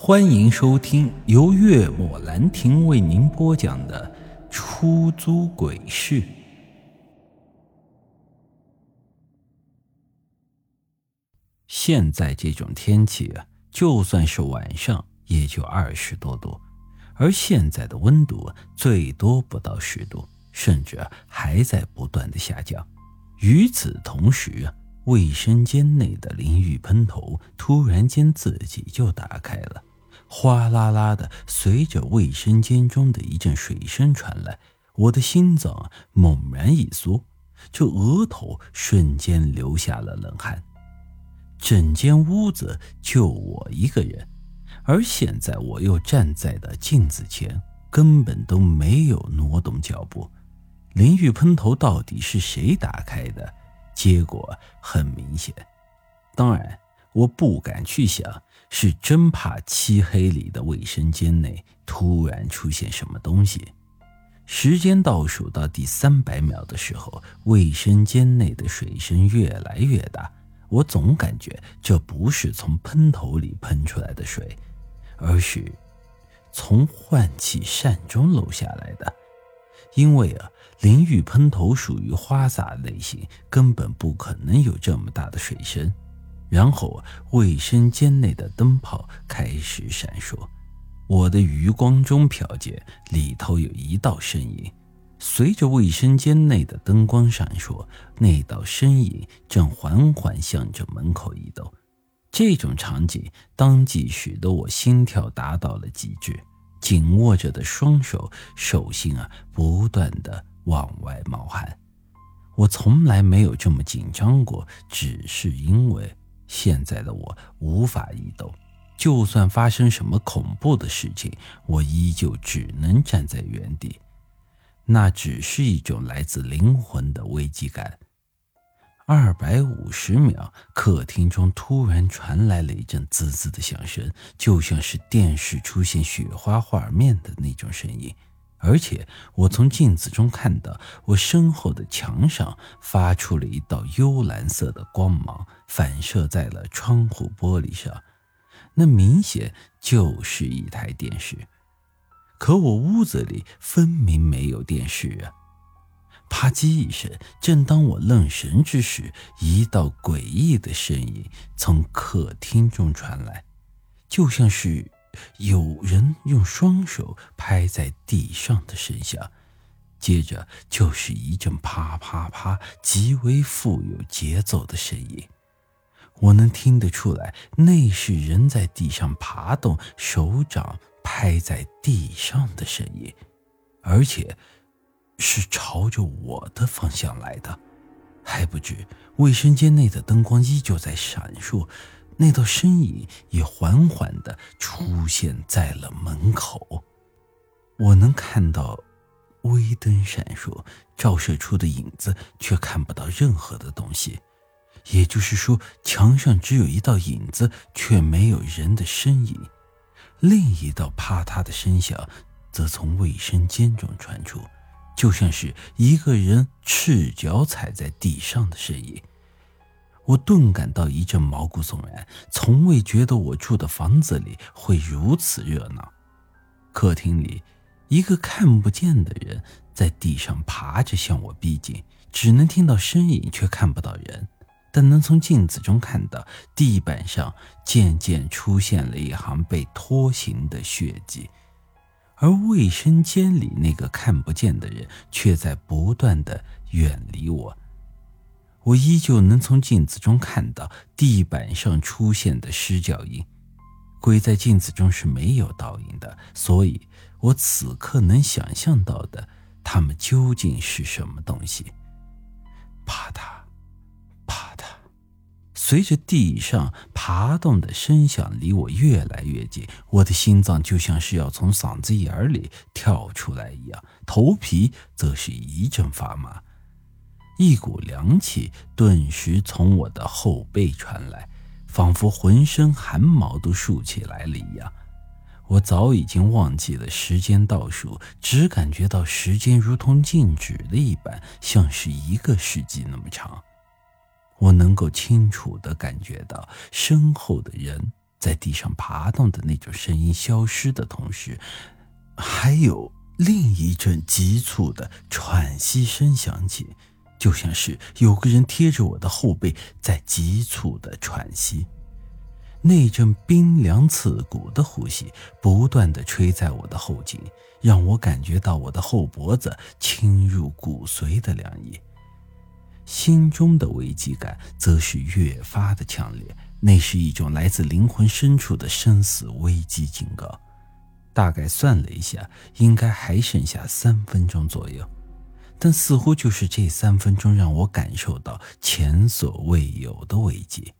欢迎收听由月末兰亭为您播讲的《出租鬼市》。现在这种天气啊，就算是晚上也就二十多度，而现在的温度最多不到十度，甚至还在不断的下降。与此同时啊，卫生间内的淋浴喷头突然间自己就打开了。哗啦啦的，随着卫生间中的一阵水声传来，我的心脏猛然一缩，这额头瞬间流下了冷汗。整间屋子就我一个人，而现在我又站在了镜子前，根本都没有挪动脚步。淋浴喷头到底是谁打开的？结果很明显，当然我不敢去想。是真怕漆黑里的卫生间内突然出现什么东西。时间倒数到第三百秒的时候，卫生间内的水声越来越大。我总感觉这不是从喷头里喷出来的水，而是从换气扇中漏下来的。因为啊，淋浴喷头属于花洒类型，根本不可能有这么大的水声。然后，卫生间内的灯泡开始闪烁，我的余光中瞟见里头有一道身影。随着卫生间内的灯光闪烁，那道身影正缓缓向着门口移动。这种场景当即使得我心跳达到了极致，紧握着的双手手心啊不断的往外冒汗。我从来没有这么紧张过，只是因为。现在的我无法移动，就算发生什么恐怖的事情，我依旧只能站在原地。那只是一种来自灵魂的危机感。二百五十秒，客厅中突然传来了一阵滋滋的响声，就像是电视出现雪花画面的那种声音。而且我从镜子中看到，我身后的墙上发出了一道幽蓝色的光芒，反射在了窗户玻璃上。那明显就是一台电视，可我屋子里分明没有电视啊！啪叽一声，正当我愣神之时，一道诡异的声音从客厅中传来，就像是……有人用双手拍在地上的声响，接着就是一阵啪啪啪，极为富有节奏的声音。我能听得出来，那是人在地上爬动，手掌拍在地上的声音，而且是朝着我的方向来的。还不止卫生间内的灯光依旧在闪烁。那道身影也缓缓地出现在了门口，我能看到微灯闪烁，照射出的影子，却看不到任何的东西。也就是说，墙上只有一道影子，却没有人的身影。另一道啪嗒的声响则从卫生间中传出，就像是一个人赤脚踩在地上的声音。我顿感到一阵毛骨悚然，从未觉得我住的房子里会如此热闹。客厅里，一个看不见的人在地上爬着向我逼近，只能听到身影，却看不到人，但能从镜子中看到地板上渐渐出现了一行被拖行的血迹，而卫生间里那个看不见的人却在不断的远离我。我依旧能从镜子中看到地板上出现的尸脚印，鬼在镜子中是没有倒影的，所以我此刻能想象到的，他们究竟是什么东西？啪嗒，啪嗒，随着地上爬动的声响离我越来越近，我的心脏就像是要从嗓子眼里跳出来一样，头皮则是一阵发麻。一股凉气顿时从我的后背传来，仿佛浑身汗毛都竖起来了一样。我早已经忘记了时间倒数，只感觉到时间如同静止了一般，像是一个世纪那么长。我能够清楚地感觉到身后的人在地上爬动的那种声音消失的同时，还有另一阵急促的喘息声响起，就像是有个人贴着我的后背在急促的喘息。那阵冰凉刺骨的呼吸不断的吹在我的后颈，让我感觉到我的后脖子侵入骨髓的凉意。心中的危机感则是越发的强烈。那是一种来自灵魂深处的生死危机警告。大概算了一下，应该还剩下三分钟左右，但似乎就是这三分钟让我感受到前所未有的危机。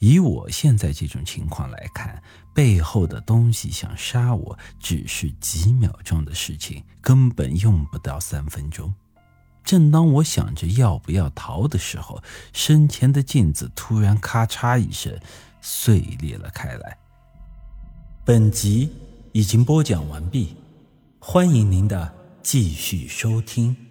以我现在这种情况来看，背后的东西想杀我，只是几秒钟的事情，根本用不到三分钟。正当我想着要不要逃的时候，身前的镜子突然咔嚓一声碎裂了开来。本集已经播讲完毕，欢迎您的继续收听。